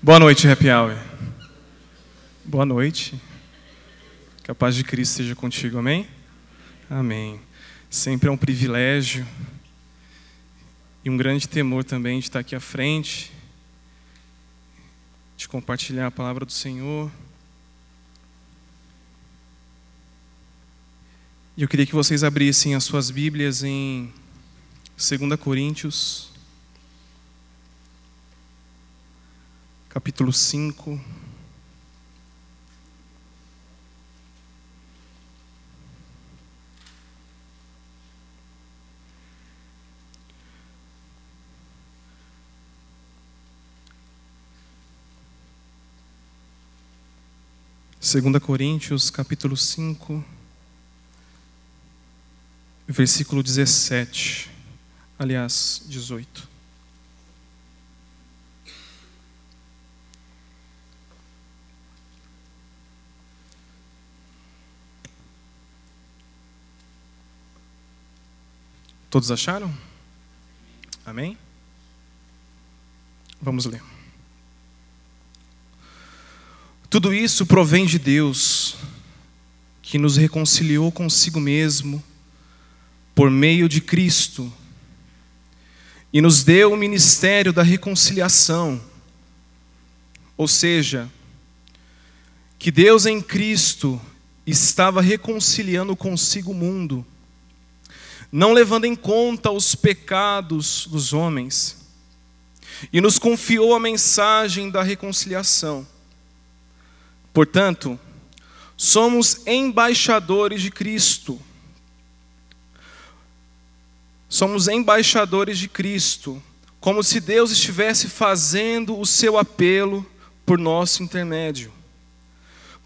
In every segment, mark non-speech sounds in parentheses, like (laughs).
Boa noite, Happy Hour. Boa noite. Que a paz de Cristo esteja contigo, amém? Amém. Sempre é um privilégio e um grande temor também de estar aqui à frente, de compartilhar a palavra do Senhor. E eu queria que vocês abrissem as suas Bíblias em 2 Coríntios, capítulo 5. Segunda Coríntios, capítulo 5, versículo 17, aliás, 18. Todos acharam? Amém? Vamos ler. Tudo isso provém de Deus, que nos reconciliou consigo mesmo por meio de Cristo e nos deu o ministério da reconciliação. Ou seja, que Deus em Cristo estava reconciliando consigo o mundo, não levando em conta os pecados dos homens, e nos confiou a mensagem da reconciliação. Portanto, somos embaixadores de Cristo. Somos embaixadores de Cristo, como se Deus estivesse fazendo o seu apelo por nosso intermédio.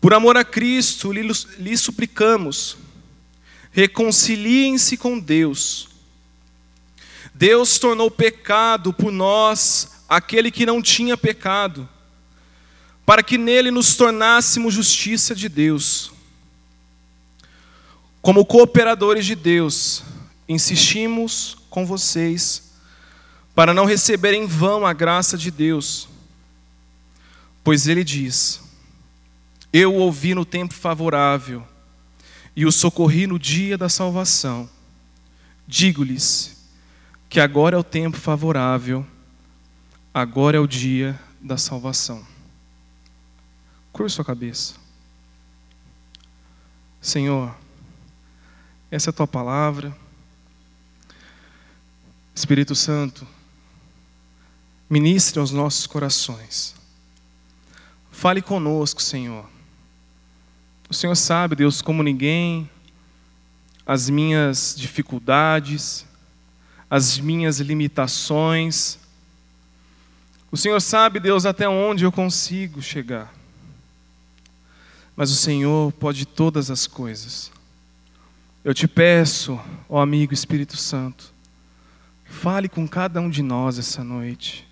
Por amor a Cristo, lhe, suplicamos, reconciliem-se com Deus. Deus tornou pecado por nós aquele que não tinha pecado para que nele nos tornássemos justiça de Deus. Como cooperadores de Deus, insistimos com vocês para não receber em vão a graça de Deus, pois ele diz: Eu ouvi no tempo favorável e o socorri no dia da salvação. Digo-lhes que agora é o tempo favorável, agora é o dia da salvação. Curva sua cabeça. Senhor, essa é a tua palavra. Espírito Santo, ministre aos nossos corações. Fale conosco, Senhor. O Senhor sabe, Deus, como ninguém, as minhas dificuldades, as minhas limitações. O Senhor sabe, Deus, até onde eu consigo chegar. Mas o Senhor pode todas as coisas. Eu te peço, ó amigo Espírito Santo, fale com cada um de nós essa noite.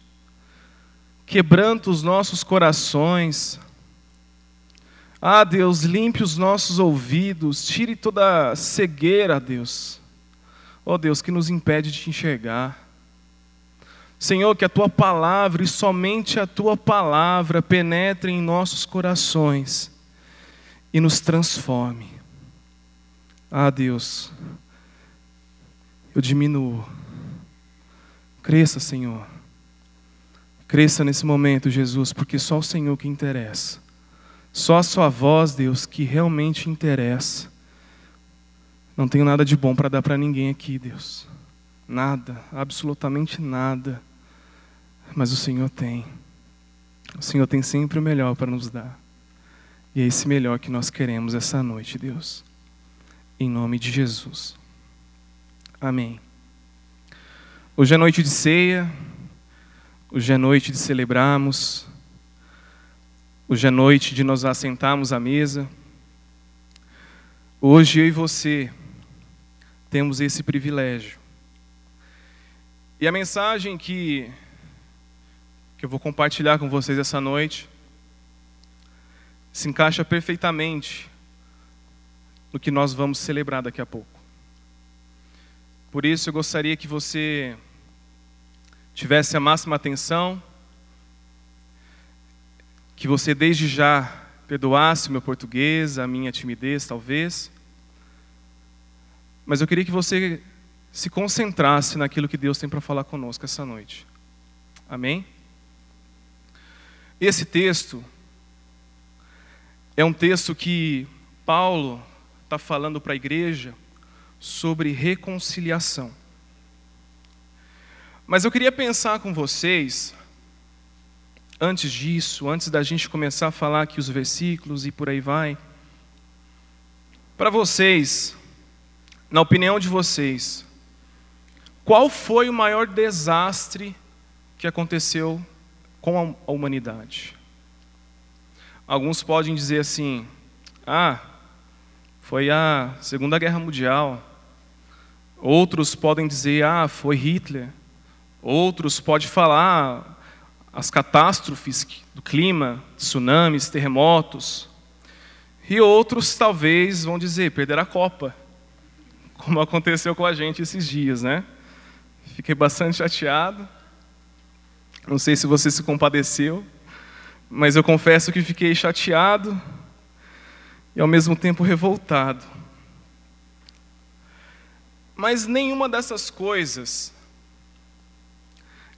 Quebranta os nossos corações. Ah, Deus, limpe os nossos ouvidos, tire toda cegueira, Deus. Ó Deus, que nos impede de te enxergar. Senhor, que a tua palavra e somente a tua palavra penetre em nossos corações e nos transforme. Ah, Deus, eu diminuo. Cresça, Senhor. Cresça nesse momento, Jesus, porque só o Senhor que interessa. Só a Sua voz, Deus, que realmente interessa. Não tenho nada de bom para dar para ninguém aqui, Deus. Nada, absolutamente nada. Mas o Senhor tem. O Senhor tem sempre o melhor para nos dar. E é esse melhor que nós queremos essa noite, Deus. Em nome de Jesus. Amém. Hoje é noite de ceia. Hoje é noite de celebrarmos. Hoje é noite de nos assentarmos à mesa. Hoje eu e você temos esse privilégio. E a mensagem que, que eu vou compartilhar com vocês essa noite se encaixa perfeitamente no que nós vamos celebrar daqui a pouco. Por isso eu gostaria que você tivesse a máxima atenção que você desde já perdoasse o meu português, a minha timidez, talvez. Mas eu queria que você se concentrasse naquilo que Deus tem para falar conosco essa noite. Amém? Esse texto é um texto que Paulo está falando para a igreja sobre reconciliação. Mas eu queria pensar com vocês, antes disso, antes da gente começar a falar aqui os versículos e por aí vai, para vocês, na opinião de vocês, qual foi o maior desastre que aconteceu com a humanidade? Alguns podem dizer assim: ah, foi a Segunda Guerra Mundial. Outros podem dizer: ah, foi Hitler. Outros podem falar as catástrofes do clima, tsunamis, terremotos. E outros talvez vão dizer perder a Copa, como (laughs) aconteceu com a gente esses dias, né? Fiquei bastante chateado. Não sei se você se compadeceu, mas eu confesso que fiquei chateado e ao mesmo tempo revoltado. Mas nenhuma dessas coisas,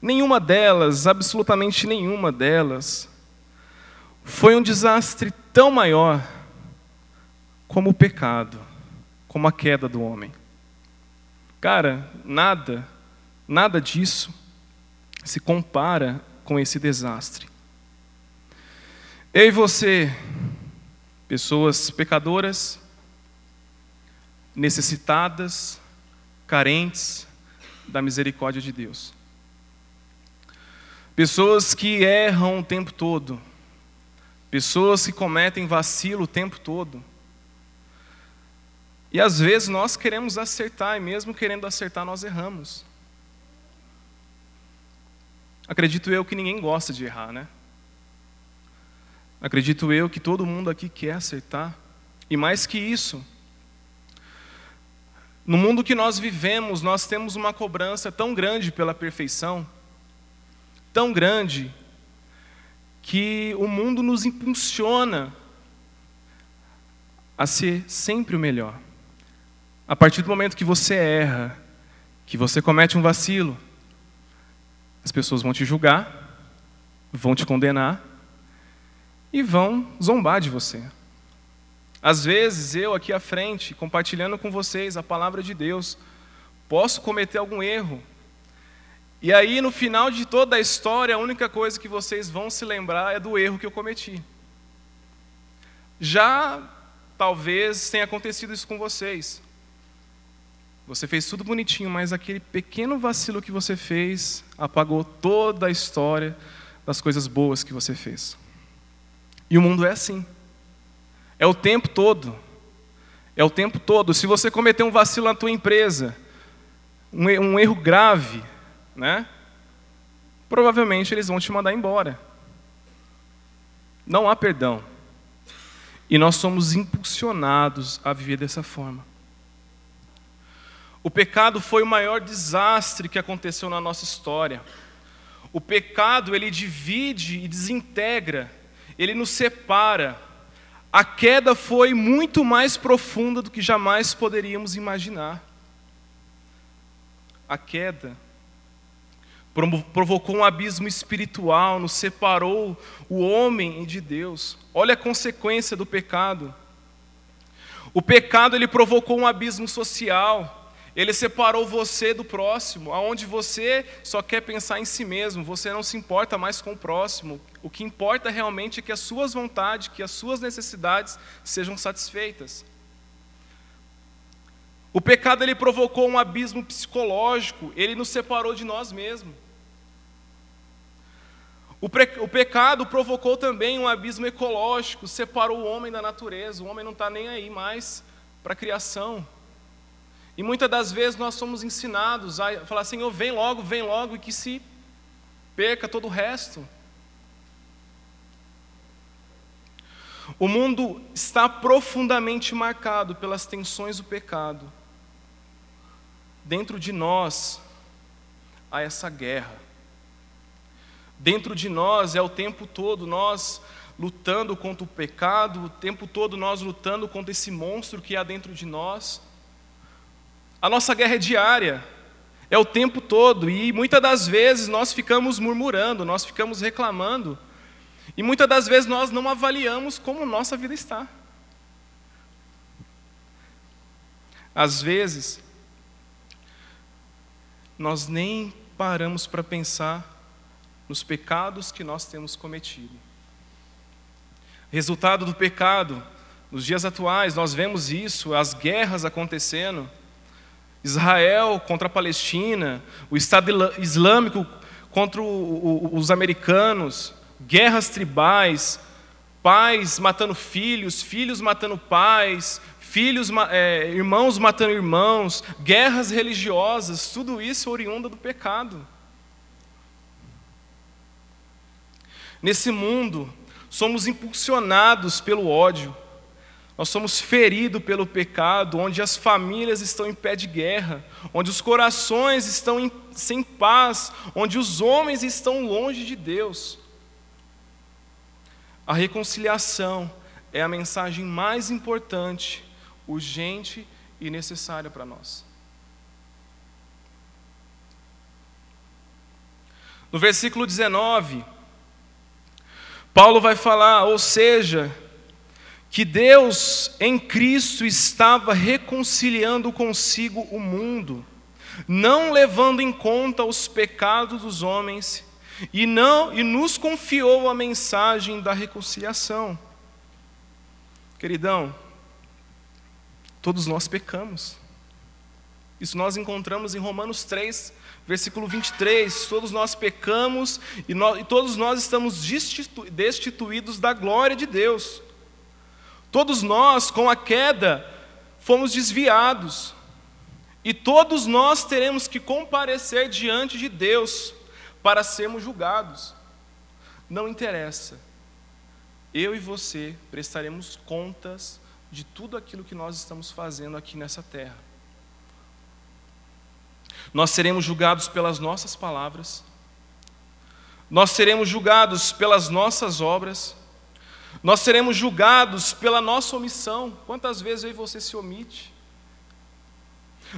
nenhuma delas, absolutamente nenhuma delas, foi um desastre tão maior como o pecado, como a queda do homem. Cara, nada Nada disso se compara com esse desastre. Eu e você, pessoas pecadoras, necessitadas, carentes da misericórdia de Deus. Pessoas que erram o tempo todo, pessoas que cometem vacilo o tempo todo. E às vezes nós queremos acertar, e mesmo querendo acertar, nós erramos. Acredito eu que ninguém gosta de errar, né? Acredito eu que todo mundo aqui quer acertar. E mais que isso, no mundo que nós vivemos, nós temos uma cobrança tão grande pela perfeição, tão grande, que o mundo nos impulsiona a ser sempre o melhor. A partir do momento que você erra, que você comete um vacilo, as pessoas vão te julgar, vão te condenar e vão zombar de você. Às vezes, eu aqui à frente, compartilhando com vocês a palavra de Deus, posso cometer algum erro. E aí, no final de toda a história, a única coisa que vocês vão se lembrar é do erro que eu cometi. Já talvez tenha acontecido isso com vocês. Você fez tudo bonitinho, mas aquele pequeno vacilo que você fez apagou toda a história das coisas boas que você fez. E o mundo é assim. É o tempo todo. É o tempo todo. Se você cometer um vacilo na tua empresa, um, erro grave, né? Provavelmente eles vão te mandar embora. Não há perdão. E nós somos impulsionados a viver dessa forma. O pecado foi o maior desastre que aconteceu na nossa história. O pecado, ele divide e desintegra, ele nos separa. A queda foi muito mais profunda do que jamais poderíamos imaginar. A queda provocou um abismo espiritual, nos separou o homem de Deus. Olha a consequência do pecado. O pecado ele provocou um abismo social. Ele separou você do próximo, aonde você só quer pensar em si mesmo, você não se importa mais com o próximo. O que importa realmente é que as suas vontades, que as suas necessidades sejam satisfeitas. O pecado ele provocou um abismo psicológico, ele nos separou de nós mesmos. O, pecado provocou também um abismo ecológico, separou o homem da natureza. O homem não está nem aí mais para a criação. E muitas das vezes nós somos ensinados a falar, Senhor, vem logo, vem logo, e que se perca todo o resto. O mundo está profundamente marcado pelas tensões do pecado. Dentro de nós há essa guerra. Dentro de nós é o tempo todo nós lutando contra o pecado, o tempo todo nós lutando contra esse monstro que há dentro de nós. A nossa guerra é diária, é o tempo todo, e muitas das vezes nós ficamos murmurando, nós ficamos reclamando, e muitas das vezes nós não avaliamos como nossa vida está. Às vezes, nós nem paramos para pensar nos pecados que nós temos cometido. Resultado do pecado, nos dias atuais, nós vemos isso, as guerras acontecendo. Israel contra a Palestina, o Estado Islâmico contra os americanos, guerras tribais, pais matando filhos, filhos matando pais, filhos, é, irmãos matando irmãos, guerras religiosas, tudo isso oriunda do pecado. Nesse mundo, somos impulsionados pelo ódio, nós somos feridos pelo pecado, onde as famílias estão em pé de guerra, onde os corações estão em, sem paz, onde os homens estão longe de Deus. A reconciliação é a mensagem mais importante urgente e necessária para nós. No versículo 19, Paulo vai falar, ou seja, que Deus em Cristo estava reconciliando consigo o mundo, não levando em conta os pecados dos homens, e não e nos confiou a mensagem da reconciliação. Queridão, Todos nós pecamos. Isso nós encontramos em Romanos 3, versículo 23. Todos nós pecamos e, nós, e todos nós estamos destitu, destituídos da glória de Deus. Todos nós, com a queda, fomos desviados. E todos nós teremos que comparecer diante de Deus para sermos julgados. Não interessa. Eu e você prestaremos contas de tudo aquilo que nós estamos fazendo aqui nessa terra. Nós seremos julgados pelas nossas palavras, nós seremos julgados pelas nossas obras, nós seremos julgados pela nossa omissão. Quantas vezes aí você se omite?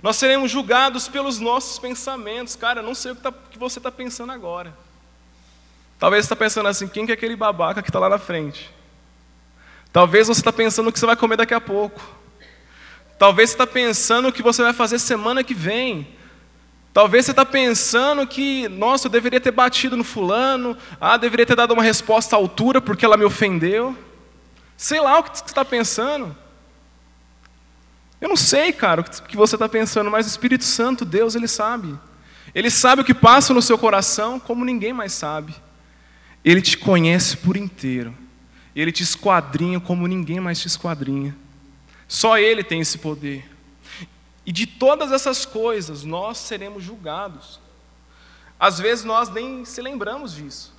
Nós seremos julgados pelos nossos pensamentos. Cara, eu não sei o que, tá, que você está pensando agora. Talvez você está pensando assim: quem que é aquele babaca que está lá na frente? Talvez você está pensando o que você vai comer daqui a pouco. Talvez você está pensando o que você vai fazer semana que vem. Talvez você está pensando que, nossa, eu deveria ter batido no fulano, ah, deveria ter dado uma resposta à altura porque ela me ofendeu. Sei lá o que você está pensando. Eu não sei, cara, o que você está pensando, mas o Espírito Santo, Deus, Ele sabe. Ele sabe o que passa no seu coração como ninguém mais sabe. Ele te conhece por inteiro. Ele te esquadrinha como ninguém mais te esquadrinha. Só Ele tem esse poder. E de todas essas coisas nós seremos julgados. Às vezes nós nem se lembramos disso.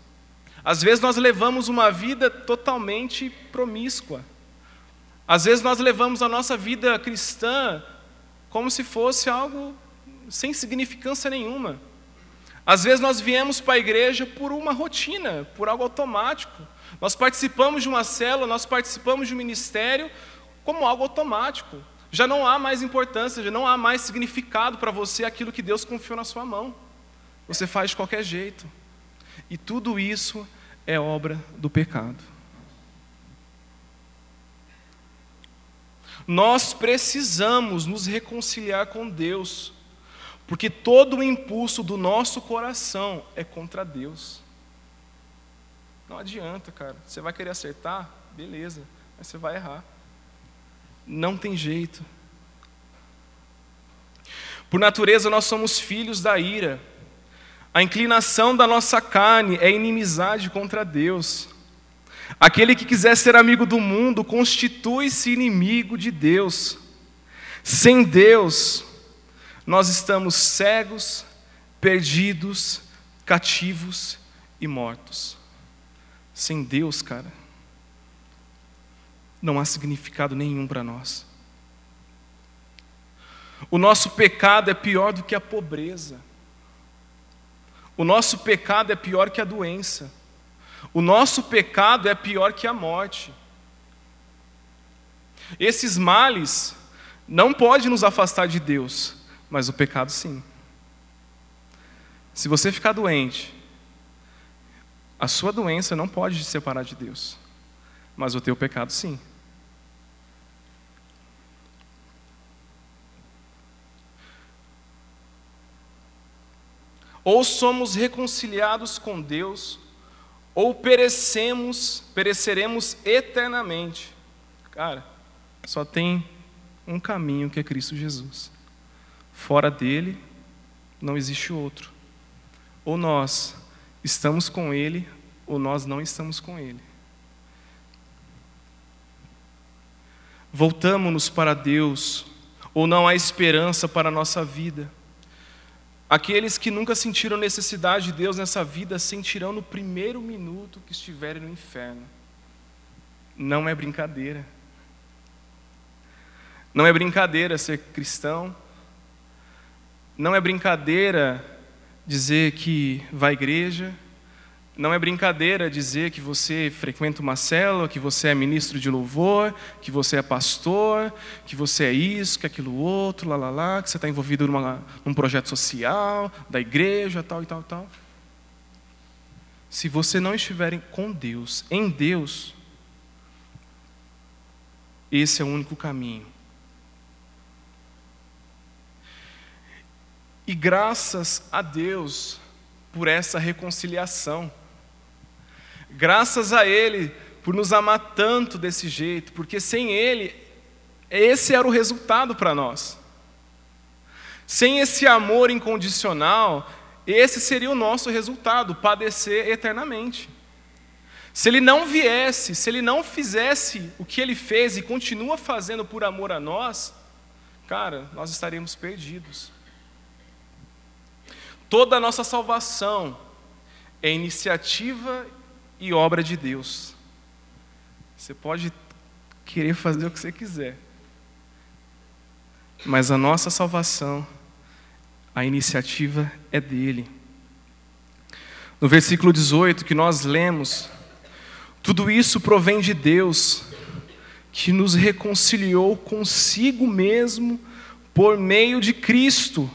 Às vezes nós levamos uma vida totalmente promíscua. Às vezes nós levamos a nossa vida cristã como se fosse algo sem significância nenhuma. Às vezes nós viemos para a igreja por uma rotina, por algo automático. Nós participamos de uma célula, nós participamos de um ministério como algo automático. Já não há mais importância, já não há mais significado para você aquilo que Deus confiou na sua mão. Você faz de qualquer jeito. E tudo isso é obra do pecado. Nós precisamos nos reconciliar com Deus, porque todo o impulso do nosso coração é contra Deus. Não adianta, cara. Você vai querer acertar? Beleza, mas você vai errar. Não tem jeito. Por natureza, nós somos filhos da ira. A inclinação da nossa carne é inimizade contra Deus. Aquele que quiser ser amigo do mundo constitui-se inimigo de Deus. Sem Deus, nós estamos cegos, perdidos, cativos e mortos. Sem Deus, cara, não há significado nenhum para nós. O nosso pecado é pior do que a pobreza. O nosso pecado é pior que a doença. O nosso pecado é pior que a morte. Esses males não podem nos afastar de Deus, mas o pecado sim. Se você ficar doente, a sua doença não pode te separar de Deus, mas o teu pecado sim. Ou somos reconciliados com Deus, ou perecemos, pereceremos eternamente. Cara, só tem um caminho que é Cristo Jesus. Fora dele, não existe outro. Ou nós estamos com ele, ou nós não estamos com ele. Voltamos-nos para Deus, ou não há esperança para a nossa vida. Aqueles que nunca sentiram necessidade de Deus nessa vida sentirão no primeiro minuto que estiverem no inferno. Não é brincadeira. Não é brincadeira ser cristão. Não é brincadeira dizer que vai à igreja. Não é brincadeira dizer que você frequenta uma célula, que você é ministro de louvor, que você é pastor, que você é isso, que é aquilo outro, lá, lá, lá, que você está envolvido numa, num projeto social, da igreja, tal e tal e tal. Se você não estiver com Deus, em Deus, esse é o único caminho. E graças a Deus por essa reconciliação. Graças a Ele por nos amar tanto desse jeito, porque sem Ele, esse era o resultado para nós. Sem esse amor incondicional, esse seria o nosso resultado, padecer eternamente. Se ele não viesse, se ele não fizesse o que ele fez e continua fazendo por amor a nós, cara, nós estaríamos perdidos. Toda a nossa salvação é iniciativa e obra de Deus. Você pode querer fazer o que você quiser, mas a nossa salvação, a iniciativa é dele. No versículo 18 que nós lemos, tudo isso provém de Deus, que nos reconciliou consigo mesmo por meio de Cristo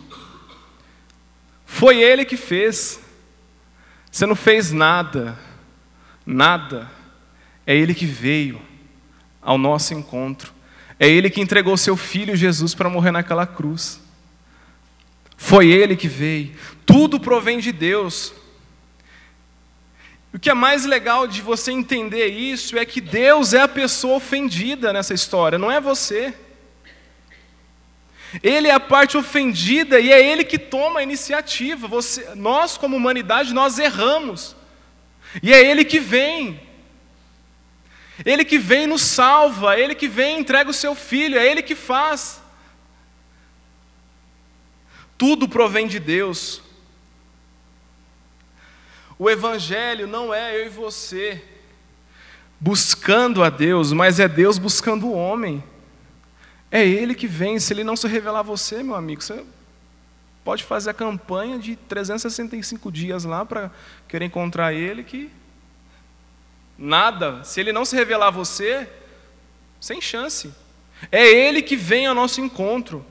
foi Ele que fez. Você não fez nada, nada. É Ele que veio ao nosso encontro. É Ele que entregou seu filho Jesus para morrer naquela cruz. Foi Ele que veio. Tudo provém de Deus. O que é mais legal de você entender isso é que Deus é a pessoa ofendida nessa história, não é você. Ele é a parte ofendida e é ele que toma a iniciativa. Você, nós, como humanidade, nós erramos. E é ele que vem. Ele que vem nos salva, ele que vem e entrega o seu filho, é ele que faz. Tudo provém de Deus. O Evangelho não é eu e você buscando a Deus, mas é Deus buscando o homem. É Ele que vem. Se Ele não se revelar a você, meu amigo, você pode fazer a campanha de 365 dias lá para querer encontrar Ele, que nada. Se Ele não se revelar a você, sem chance. É Ele que vem ao nosso encontro.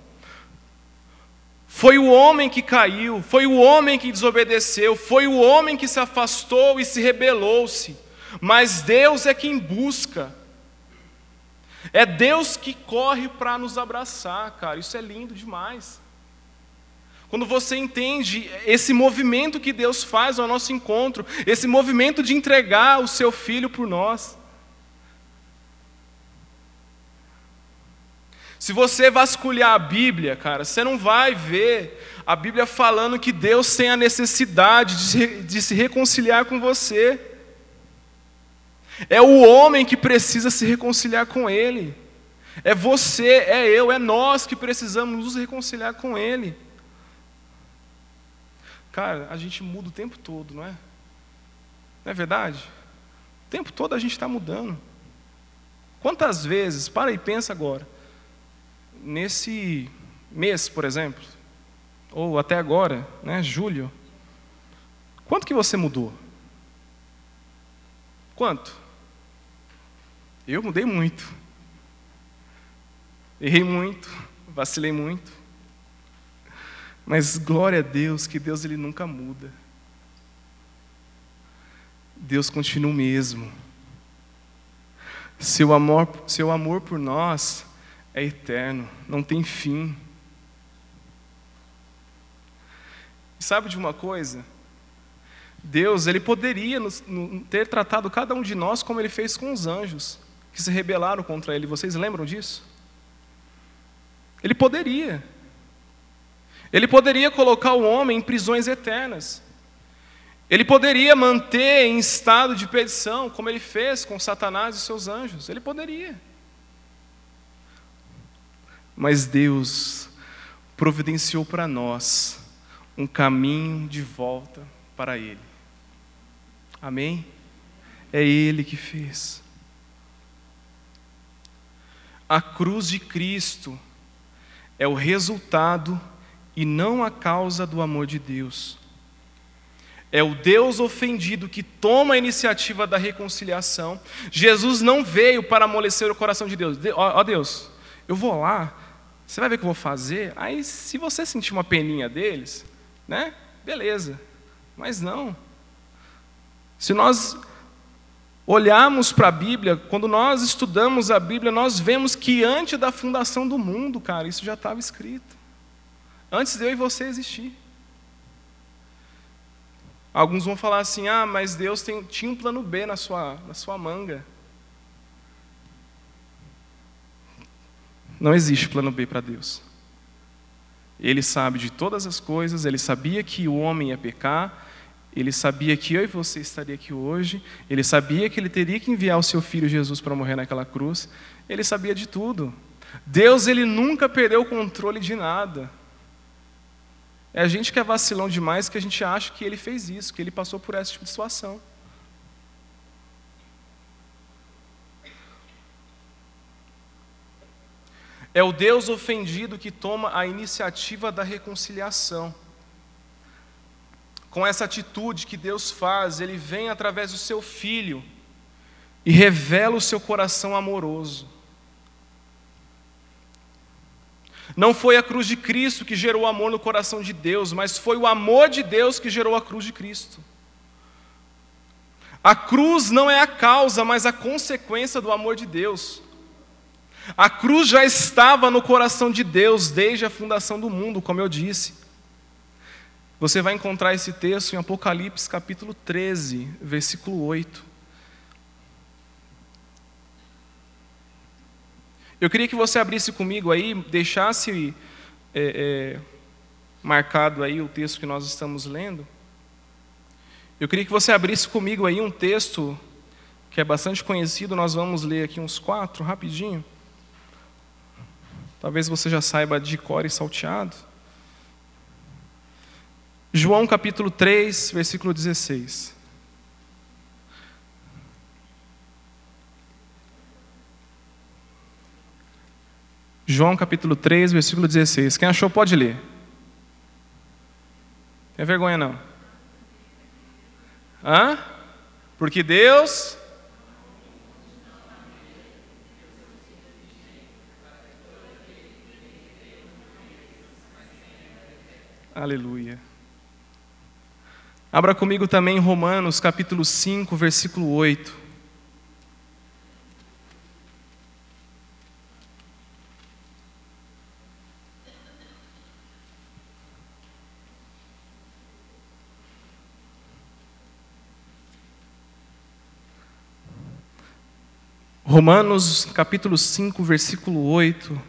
Foi o homem que caiu, foi o homem que desobedeceu, foi o homem que se afastou e se rebelou-se. Mas Deus é quem busca. É Deus que corre para nos abraçar, cara. Isso é lindo demais. Quando você entende esse movimento que Deus faz ao nosso encontro, esse movimento de entregar o seu filho por nós. Se você vasculhar a Bíblia, cara, você não vai ver a Bíblia falando que Deus tem a necessidade de de se reconciliar com você. É o homem que precisa se reconciliar com Ele. É você, é eu, é nós que precisamos nos reconciliar com Ele. Cara, a gente muda o tempo todo, não é? Não é verdade? O tempo todo a gente está mudando. Quantas vezes, para e pensa agora, nesse mês, por exemplo, ou até agora, né, julho, Quanto que você mudou? Quanto? Eu mudei muito. Errei muito, vacilei muito. Mas glória a Deus que Deus ele nunca muda. Deus continua o mesmo. Seu amor, seu amor por nós é eterno, não tem fim. Sabe de uma coisa? Deus, ele poderia nos, ter tratado cada um de nós como ele fez com os anjos que se rebelaram contra ele. Vocês lembram disso? Ele poderia. Ele poderia colocar o homem em prisões eternas. Ele poderia manter em estado de perdição, como ele fez com Satanás e seus anjos. Ele poderia. Mas Deus providenciou para nós um caminho de volta para Ele. Amém? É Ele que fez. A cruz de Cristo é o resultado e não a causa do amor de Deus. É o Deus ofendido que toma a iniciativa da reconciliação. Jesus não veio para amolecer o coração de Deus. Ó Deus, eu vou lá, você vai ver o que eu vou fazer. Aí, se você sentir uma peninha deles, né? Beleza. Mas não. Se nós olharmos para a Bíblia, quando nós estudamos a Bíblia, nós vemos que antes da fundação do mundo, cara, isso já estava escrito. Antes de eu e você existir. Alguns vão falar assim: ah, mas Deus tem, tinha um plano B na sua, na sua manga. Não existe plano B para Deus. Ele sabe de todas as coisas, ele sabia que o homem ia pecar, ele sabia que eu e você estaria aqui hoje, ele sabia que ele teria que enviar o seu filho Jesus para morrer naquela cruz, ele sabia de tudo. Deus ele nunca perdeu o controle de nada. É a gente que é vacilão demais que a gente acha que ele fez isso, que ele passou por essa tipo de situação. É o Deus ofendido que toma a iniciativa da reconciliação. Com essa atitude que Deus faz, ele vem através do seu filho e revela o seu coração amoroso. Não foi a cruz de Cristo que gerou amor no coração de Deus, mas foi o amor de Deus que gerou a cruz de Cristo. A cruz não é a causa, mas a consequência do amor de Deus. A cruz já estava no coração de Deus desde a fundação do mundo, como eu disse. Você vai encontrar esse texto em Apocalipse capítulo 13, versículo 8. Eu queria que você abrisse comigo aí, deixasse é, é, marcado aí o texto que nós estamos lendo. Eu queria que você abrisse comigo aí um texto que é bastante conhecido, nós vamos ler aqui uns quatro, rapidinho. Talvez você já saiba de cor e salteado. João capítulo 3, versículo 16. João capítulo 3, versículo 16. Quem achou pode ler. Tem vergonha não. Hã? Porque Deus Aleluia. Abra comigo também Romanos capítulo 5, versículo 8. Romanos capítulo 5, versículo 8,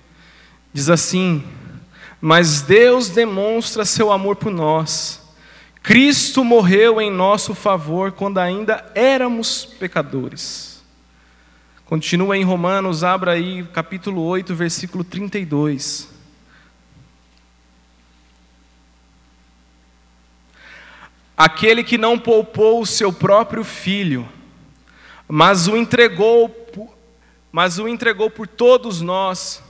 diz assim: Mas Deus demonstra seu amor por nós. Cristo morreu em nosso favor quando ainda éramos pecadores. Continua em Romanos, abra aí capítulo 8, versículo 32. Aquele que não poupou o seu próprio filho, mas o entregou mas o entregou por todos nós.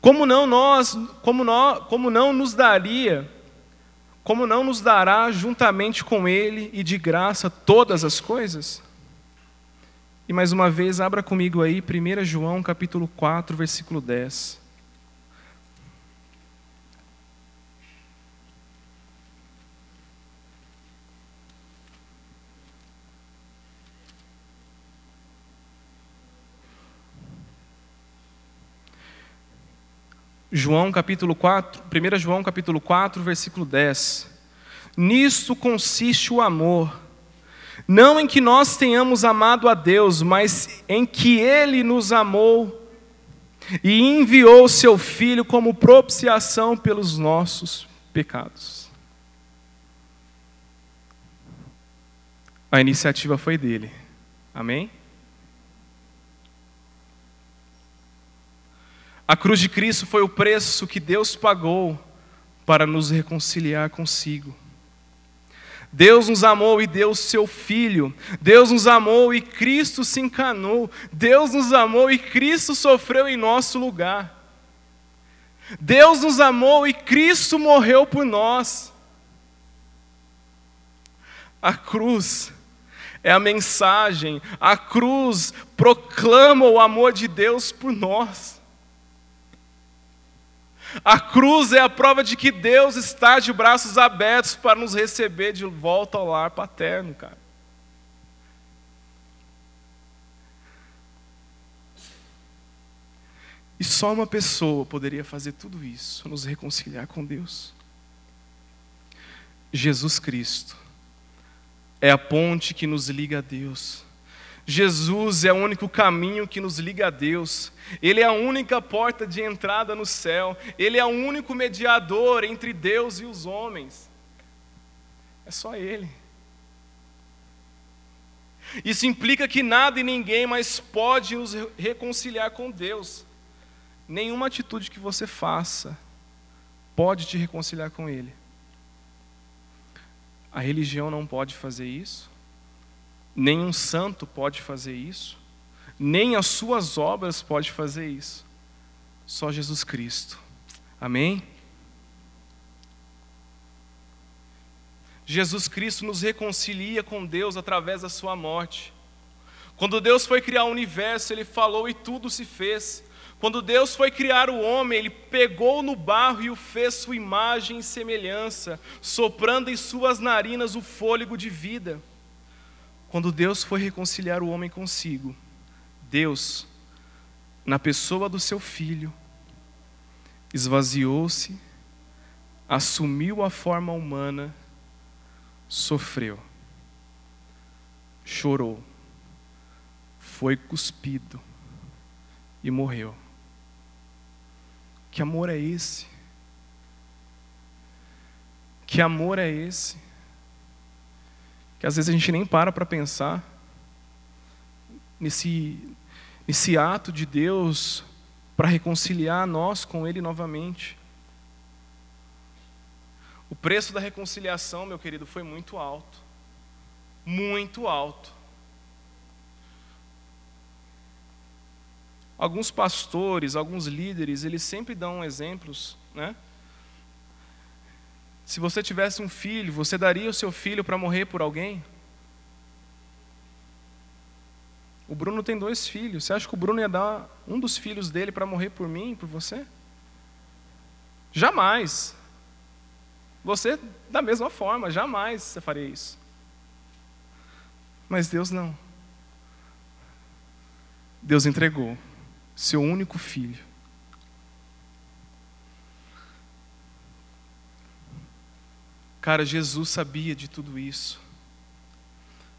Como não nós, como, nós, como não nos daria como não nos dará juntamente com Ele e de graça todas as coisas? E mais uma vez, abra comigo aí 1 João capítulo 4, versículo 10. João capítulo 4, 1 João capítulo 4, versículo 10. Nisto consiste o amor, não em que nós tenhamos amado a Deus, mas em que Ele nos amou e enviou seu Filho como propiciação pelos nossos pecados. A iniciativa foi dele. Amém? A cruz de Cristo foi o preço que Deus pagou para nos reconciliar consigo. Deus nos amou e deu seu Filho. Deus nos amou e Cristo se encanou. Deus nos amou e Cristo sofreu em nosso lugar. Deus nos amou e Cristo morreu por nós. A cruz é a mensagem, a cruz proclama o amor de Deus por nós. A cruz é a prova de que Deus está de braços abertos para nos receber de volta ao lar paterno, cara. E só uma pessoa poderia fazer tudo isso, nos reconciliar com Deus. Jesus Cristo é a ponte que nos liga a Deus. Jesus é o único caminho que nos liga a Deus, Ele é a única porta de entrada no céu, Ele é o único mediador entre Deus e os homens. É só Ele. Isso implica que nada e ninguém mais pode nos reconciliar com Deus. Nenhuma atitude que você faça pode te reconciliar com Ele. A religião não pode fazer isso. Nenhum santo pode fazer isso, nem as suas obras pode fazer isso. Só Jesus Cristo. Amém? Jesus Cristo nos reconcilia com Deus através da sua morte. Quando Deus foi criar o universo, ele falou e tudo se fez. Quando Deus foi criar o homem, ele pegou no barro e o fez sua imagem e semelhança, soprando em suas narinas o fôlego de vida. Quando Deus foi reconciliar o homem consigo, Deus, na pessoa do seu filho, esvaziou-se, assumiu a forma humana, sofreu, chorou, foi cuspido e morreu. Que amor é esse? Que amor é esse? Que às vezes a gente nem para para pensar nesse, nesse ato de Deus para reconciliar nós com Ele novamente. O preço da reconciliação, meu querido, foi muito alto. Muito alto. Alguns pastores, alguns líderes, eles sempre dão exemplos, né? Se você tivesse um filho, você daria o seu filho para morrer por alguém? O Bruno tem dois filhos. Você acha que o Bruno ia dar um dos filhos dele para morrer por mim, por você? Jamais. Você, da mesma forma, jamais você faria isso. Mas Deus não. Deus entregou seu único filho Cara, Jesus sabia de tudo isso.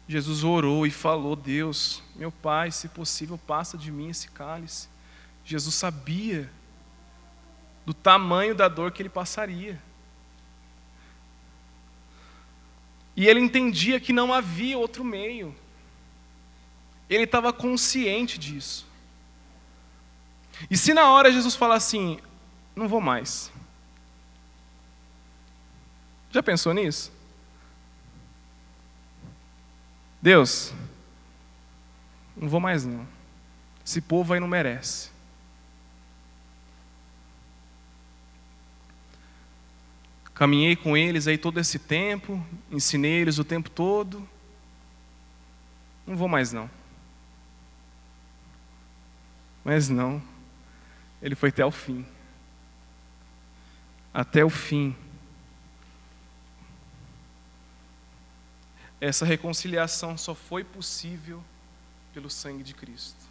Jesus orou e falou: Deus, meu Pai, se possível, passa de mim esse cálice. Jesus sabia do tamanho da dor que ele passaria. E ele entendia que não havia outro meio. Ele estava consciente disso. E se na hora Jesus falar assim: não vou mais, já pensou nisso? Deus, não vou mais não. Esse povo aí não merece. Caminhei com eles aí todo esse tempo, ensinei eles o tempo todo. Não vou mais não. Mas não. Ele foi até o fim. Até o fim. Essa reconciliação só foi possível pelo sangue de Cristo.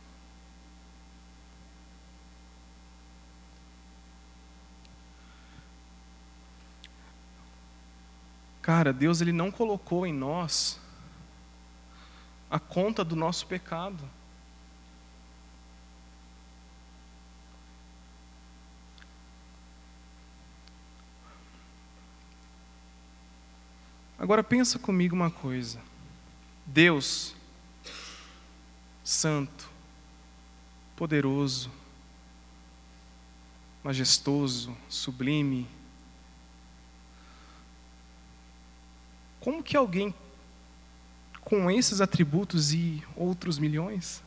Cara, Deus ele não colocou em nós a conta do nosso pecado. Agora pensa comigo uma coisa. Deus santo, poderoso, majestoso, sublime. Como que alguém com esses atributos e outros milhões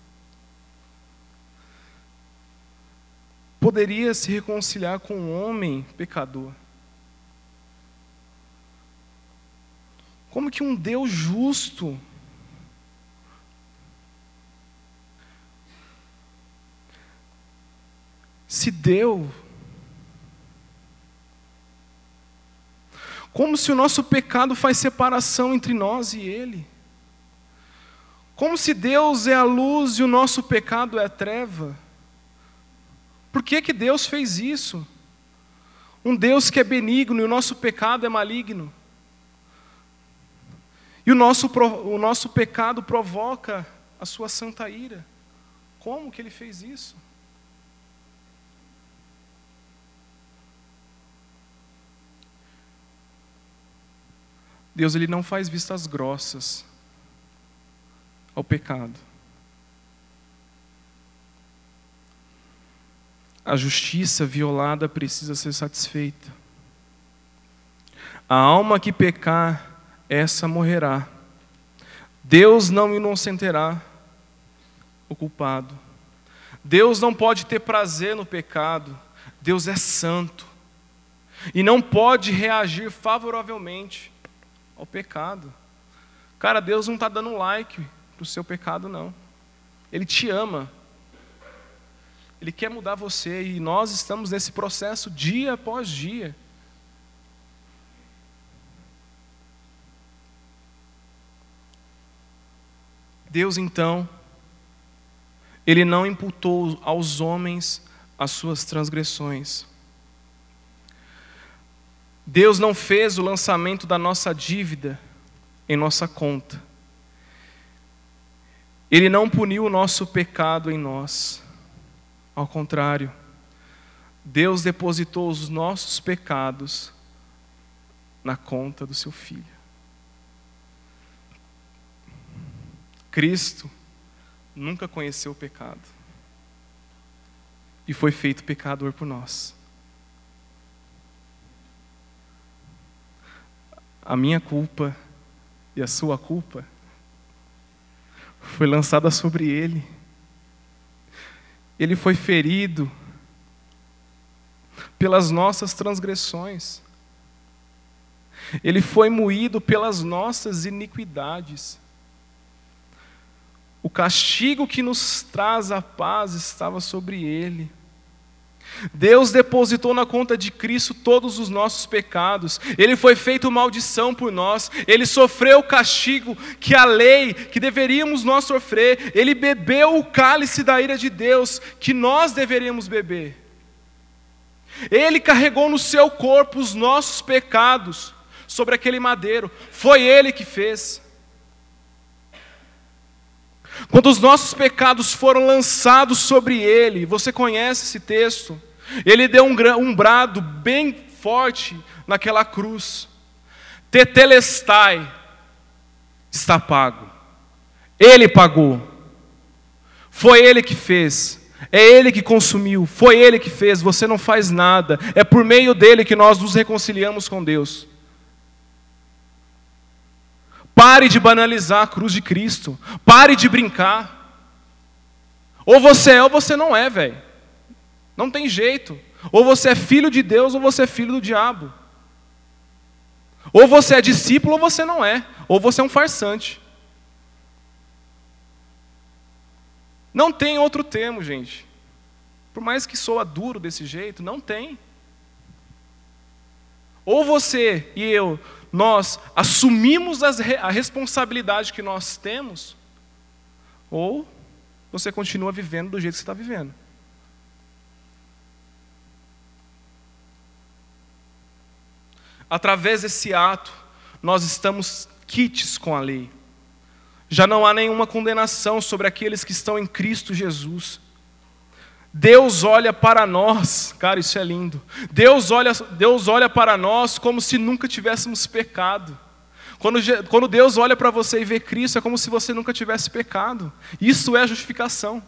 poderia se reconciliar com um homem pecador? Como que um Deus justo se deu como se o nosso pecado faz separação entre nós e Ele. Como se Deus é a luz e o nosso pecado é a treva. Por que, que Deus fez isso? Um Deus que é benigno e o nosso pecado é maligno. E o nosso, o nosso pecado provoca a sua santa ira. Como que ele fez isso? Deus ele não faz vistas grossas ao pecado. A justiça violada precisa ser satisfeita. A alma que pecar essa morrerá. Deus não inocentará o culpado. Deus não pode ter prazer no pecado. Deus é santo. E não pode reagir favoravelmente ao pecado. Cara, Deus não está dando like para o seu pecado, não. Ele te ama. Ele quer mudar você e nós estamos nesse processo dia após dia. Deus então, Ele não imputou aos homens as suas transgressões. Deus não fez o lançamento da nossa dívida em nossa conta. Ele não puniu o nosso pecado em nós. Ao contrário, Deus depositou os nossos pecados na conta do seu filho. Cristo nunca conheceu o pecado e foi feito pecador por nós. A minha culpa e a sua culpa foi lançada sobre ele. Ele foi ferido pelas nossas transgressões. Ele foi moído pelas nossas iniquidades. O castigo que nos traz a paz estava sobre ele. Deus depositou na conta de Cristo todos os nossos pecados. Ele foi feito maldição por nós. Ele sofreu o castigo que a lei, que deveríamos nós sofrer. Ele bebeu o cálice da ira de Deus que nós deveríamos beber. Ele carregou no seu corpo os nossos pecados sobre aquele madeiro. Foi ele que fez. Quando os nossos pecados foram lançados sobre ele, você conhece esse texto? Ele deu um, um brado bem forte naquela cruz. Tetelestai está pago. Ele pagou. Foi ele que fez. É ele que consumiu. Foi ele que fez. Você não faz nada. É por meio dele que nós nos reconciliamos com Deus. Pare de banalizar a cruz de Cristo. Pare de brincar. Ou você é ou você não é, velho. Não tem jeito. Ou você é filho de Deus ou você é filho do diabo. Ou você é discípulo ou você não é. Ou você é um farsante. Não tem outro termo, gente. Por mais que soa duro desse jeito, não tem. Ou você e eu, nós assumimos a responsabilidade que nós temos, ou você continua vivendo do jeito que você está vivendo. Através desse ato, nós estamos quites com a lei. Já não há nenhuma condenação sobre aqueles que estão em Cristo Jesus. Deus olha para nós, cara, isso é lindo. Deus olha, Deus olha para nós como se nunca tivéssemos pecado. Quando, quando Deus olha para você e vê Cristo, é como se você nunca tivesse pecado. Isso é justificação.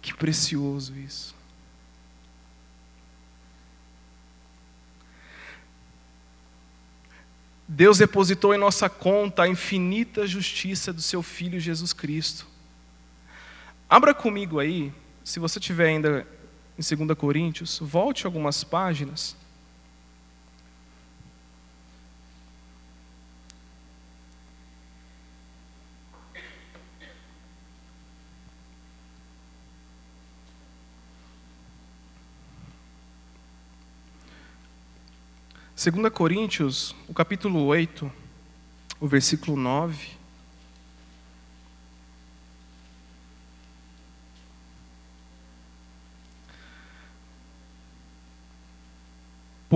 Que precioso isso. Deus depositou em nossa conta a infinita justiça do seu Filho Jesus Cristo. Abra comigo aí, se você tiver ainda em 2 Coríntios, volte algumas páginas. Segunda Coríntios, o capítulo 8, o versículo 9.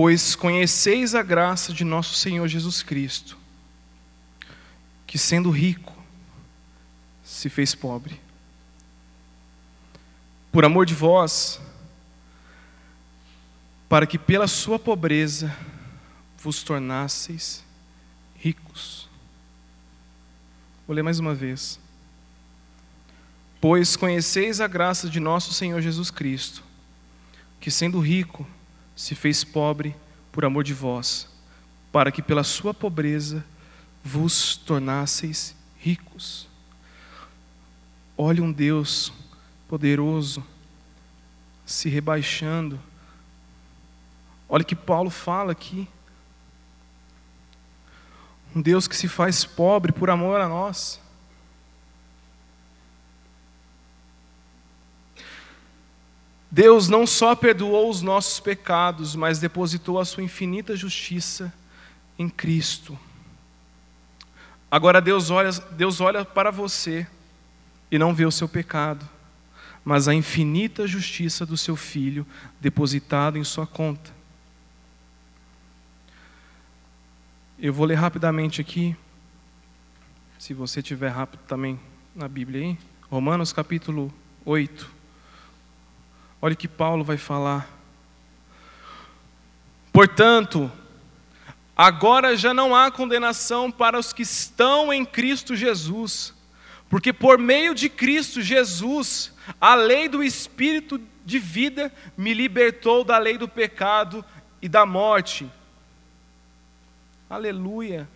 Pois conheceis a graça de nosso Senhor Jesus Cristo, que sendo rico, se fez pobre. Por amor de vós, para que pela sua pobreza vos tornasseis ricos. Vou ler mais uma vez. Pois conheceis a graça de nosso Senhor Jesus Cristo, que sendo rico, se fez pobre por amor de vós, para que pela sua pobreza vos tornasseis ricos. Olhe um Deus poderoso se rebaixando. Olha que Paulo fala aqui. Um Deus que se faz pobre por amor a nós. Deus não só perdoou os nossos pecados, mas depositou a sua infinita justiça em Cristo. Agora Deus olha, Deus olha para você e não vê o seu pecado, mas a infinita justiça do seu filho depositada em sua conta. Eu vou ler rapidamente aqui, se você tiver rápido também na Bíblia aí, Romanos capítulo 8. Olha o que Paulo vai falar. Portanto, agora já não há condenação para os que estão em Cristo Jesus, porque por meio de Cristo Jesus, a lei do Espírito de vida me libertou da lei do pecado e da morte. Aleluia.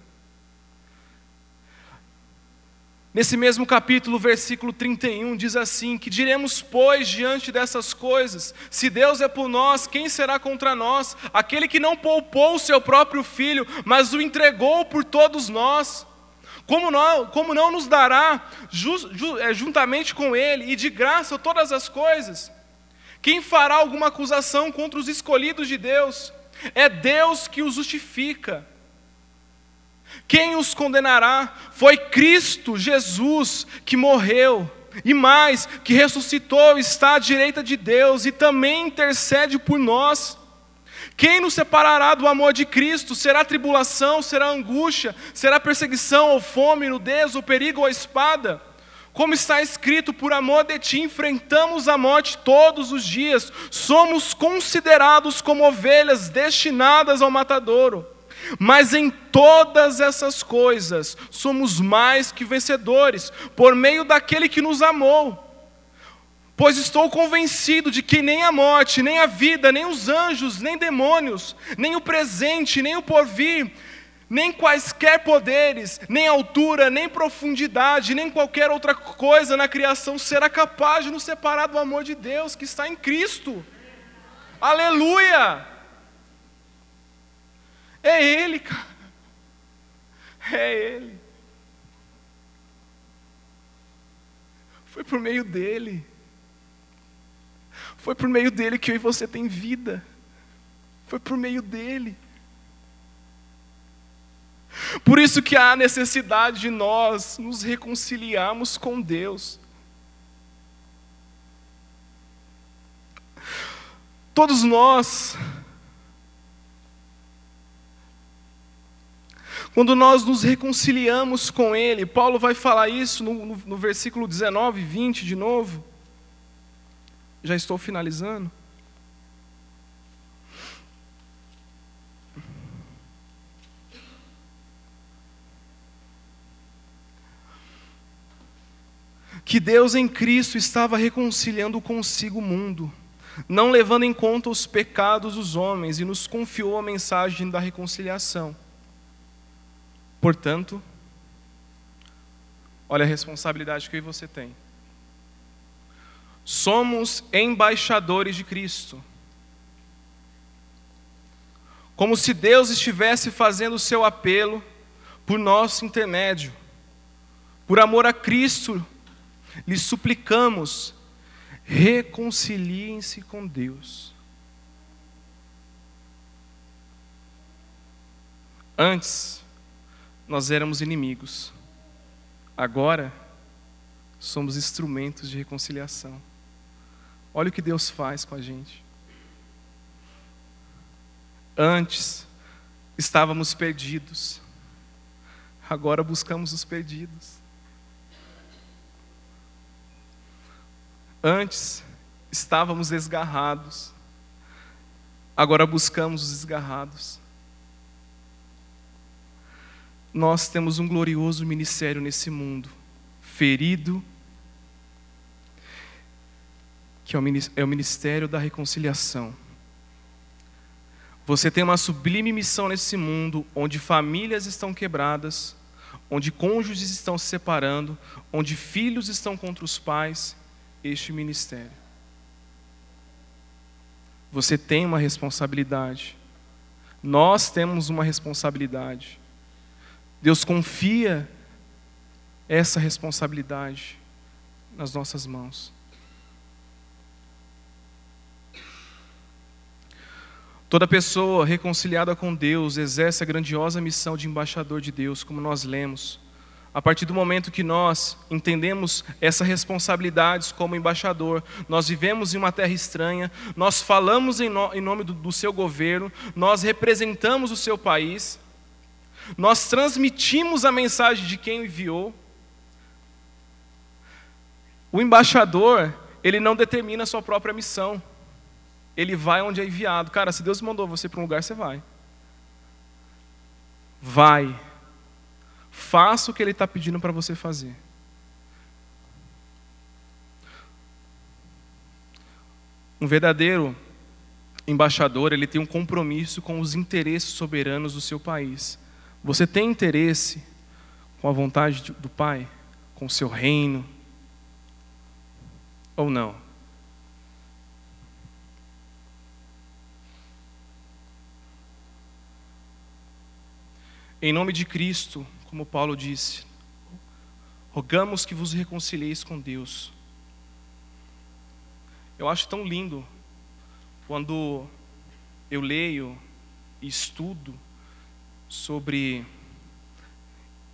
Nesse mesmo capítulo, versículo 31, diz assim: Que diremos, pois, diante dessas coisas? Se Deus é por nós, quem será contra nós? Aquele que não poupou o seu próprio filho, mas o entregou por todos nós. Como não, como não nos dará é, juntamente com Ele e de graça todas as coisas? Quem fará alguma acusação contra os escolhidos de Deus? É Deus que os justifica. Quem os condenará? Foi Cristo Jesus que morreu, e mais, que ressuscitou, está à direita de Deus e também intercede por nós. Quem nos separará do amor de Cristo? Será tribulação, será angústia, será perseguição, ou fome, nudez, ou perigo, ou espada? Como está escrito, por amor de ti enfrentamos a morte todos os dias, somos considerados como ovelhas destinadas ao matadouro. Mas em todas essas coisas somos mais que vencedores, por meio daquele que nos amou. Pois estou convencido de que nem a morte, nem a vida, nem os anjos, nem demônios, nem o presente, nem o porvir, nem quaisquer poderes, nem altura, nem profundidade, nem qualquer outra coisa na criação será capaz de nos separar do amor de Deus que está em Cristo. Aleluia! É Ele, cara. É Ele. Foi por meio dele. Foi por meio dele que eu e você tem vida. Foi por meio dele. Por isso que há necessidade de nós nos reconciliarmos com Deus. Todos nós, quando nós nos reconciliamos com Ele, Paulo vai falar isso no, no, no versículo 19 e 20 de novo. Já estou finalizando. que Deus em Cristo estava reconciliando consigo o mundo, não levando em conta os pecados dos homens, e nos confiou a mensagem da reconciliação. Portanto, olha a responsabilidade que eu e você tem. Somos embaixadores de Cristo. Como se Deus estivesse fazendo o seu apelo por nosso intermédio. Por amor a Cristo, lhes suplicamos, reconciliem-se com Deus. Antes, nós éramos inimigos, agora, somos instrumentos de reconciliação. Olha o que Deus faz com a gente. Antes, estávamos perdidos, agora buscamos os perdidos. Antes estávamos desgarrados, agora buscamos os desgarrados. Nós temos um glorioso ministério nesse mundo, ferido, que é, é o ministério da reconciliação. Você tem uma sublime missão nesse mundo onde famílias estão quebradas, onde cônjuges estão se separando, onde filhos estão contra os pais este ministério. Você tem uma responsabilidade. Nós temos uma responsabilidade. Deus confia essa responsabilidade nas nossas mãos. Toda pessoa reconciliada com Deus exerce a grandiosa missão de embaixador de Deus, como nós lemos a partir do momento que nós entendemos essa responsabilidade como embaixador, nós vivemos em uma terra estranha, nós falamos em, no, em nome do, do seu governo, nós representamos o seu país, nós transmitimos a mensagem de quem enviou. O embaixador, ele não determina a sua própria missão, ele vai onde é enviado. Cara, se Deus mandou você para um lugar, você vai. Vai Faça o que Ele está pedindo para você fazer. Um verdadeiro embaixador, ele tem um compromisso com os interesses soberanos do seu país. Você tem interesse com a vontade do Pai, com o seu reino, ou não? Em nome de Cristo, como Paulo disse, rogamos que vos reconcilieis com Deus. Eu acho tão lindo quando eu leio e estudo sobre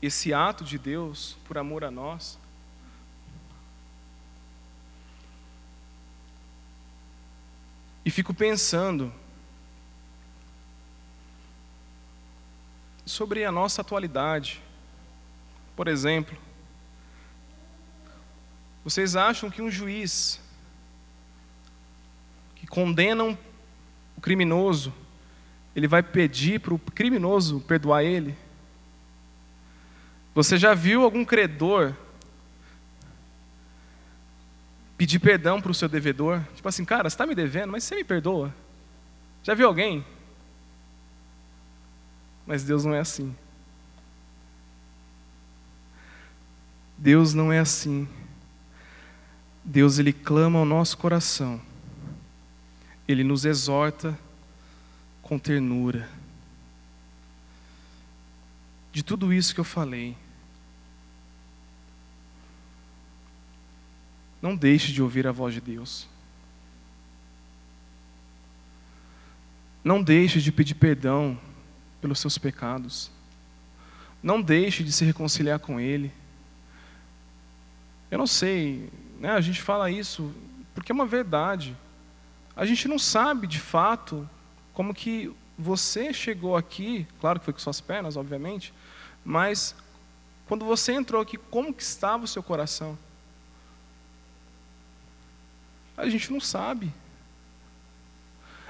esse ato de Deus por amor a nós. E fico pensando sobre a nossa atualidade. Por exemplo, vocês acham que um juiz que condena o criminoso, ele vai pedir para o criminoso perdoar ele? Você já viu algum credor pedir perdão para o seu devedor? Tipo assim, cara, você está me devendo, mas você me perdoa. Já viu alguém? Mas Deus não é assim. Deus não é assim. Deus ele clama ao nosso coração. Ele nos exorta com ternura. de tudo isso que eu falei. Não deixe de ouvir a voz de Deus. Não deixe de pedir perdão pelos seus pecados. Não deixe de se reconciliar com Ele. Eu não sei, né, a gente fala isso porque é uma verdade. A gente não sabe de fato como que você chegou aqui, claro que foi com suas pernas, obviamente, mas quando você entrou aqui, como que estava o seu coração? A gente não sabe.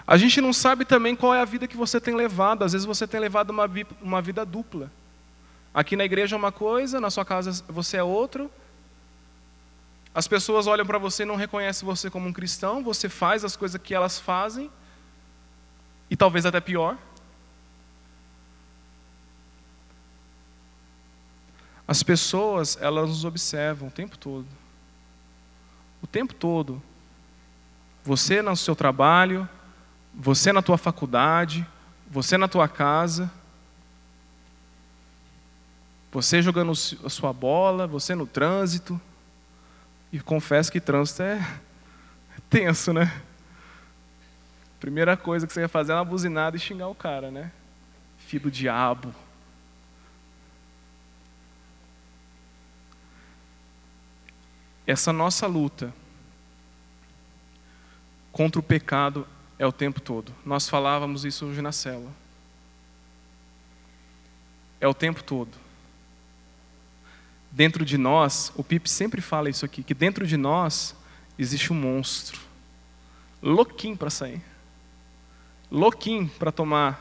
A gente não sabe também qual é a vida que você tem levado. Às vezes você tem levado uma, uma vida dupla. Aqui na igreja é uma coisa, na sua casa você é outro. As pessoas olham para você e não reconhecem você como um cristão, você faz as coisas que elas fazem, e talvez até pior. As pessoas, elas nos observam o tempo todo. O tempo todo. Você no seu trabalho, você na tua faculdade, você na tua casa, você jogando a sua bola, você no trânsito. E confesso que trânsito é (laughs) tenso, né? Primeira coisa que você ia fazer é uma buzinada e xingar o cara, né? Filho do diabo. Essa nossa luta contra o pecado é o tempo todo. Nós falávamos isso hoje na cela. É o tempo todo. Dentro de nós, o Pipe sempre fala isso aqui, que dentro de nós existe um monstro. Louquinho para sair. Louquinho para tomar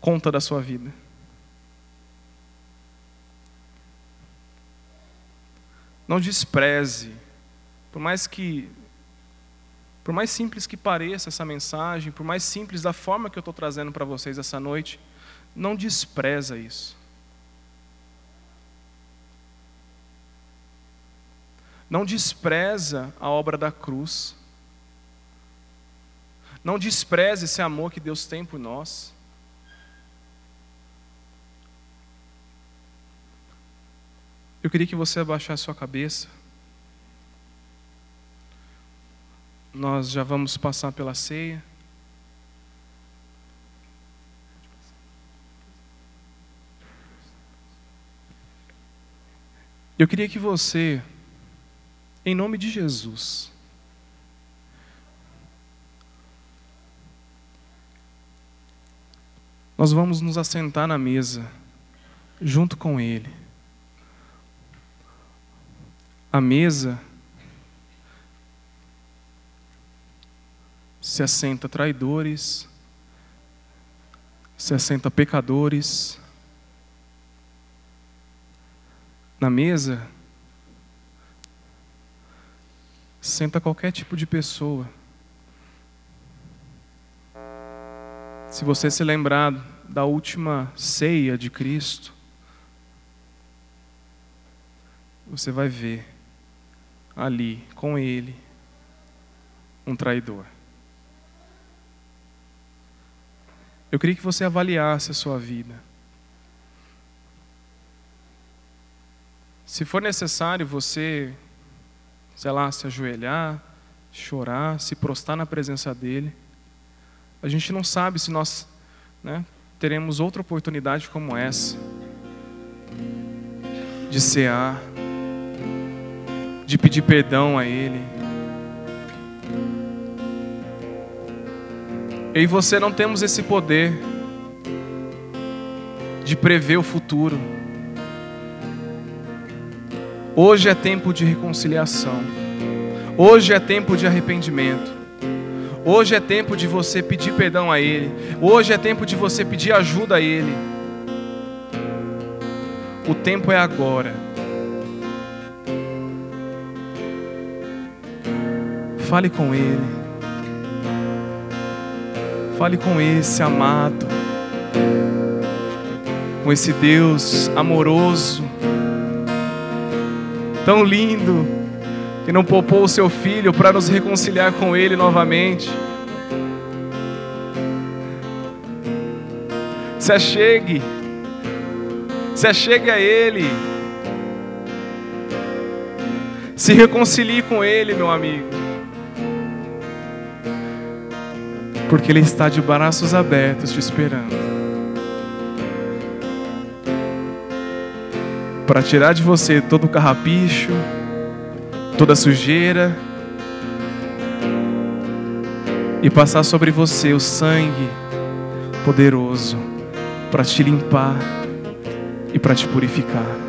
conta da sua vida. Não despreze, por mais que por mais simples que pareça essa mensagem, por mais simples da forma que eu estou trazendo para vocês essa noite, não despreza isso. Não despreza a obra da cruz. Não despreze esse amor que Deus tem por nós. Eu queria que você abaixasse sua cabeça. Nós já vamos passar pela ceia. Eu queria que você, em nome de Jesus, nós vamos nos assentar na mesa junto com Ele. A mesa se assenta traidores, se assenta pecadores. Na mesa, senta qualquer tipo de pessoa. Se você se lembrar da última ceia de Cristo, você vai ver ali com Ele um traidor. Eu queria que você avaliasse a sua vida. Se for necessário você, sei lá, se ajoelhar, chorar, se prostrar na presença dEle, a gente não sabe se nós né, teremos outra oportunidade como essa de cear, de pedir perdão a Ele. Eu e você não temos esse poder de prever o futuro. Hoje é tempo de reconciliação. Hoje é tempo de arrependimento. Hoje é tempo de você pedir perdão a Ele. Hoje é tempo de você pedir ajuda a Ele. O tempo é agora. Fale com Ele. Fale com esse amado, com esse Deus amoroso, tão lindo, que não poupou o seu filho para nos reconciliar com Ele novamente. Se achegue, Se achegue a Ele. Se reconcilie com Ele, meu amigo. Porque Ele está de braços abertos te esperando. Para tirar de você todo o carrapicho, toda sujeira e passar sobre você o sangue poderoso para te limpar e para te purificar.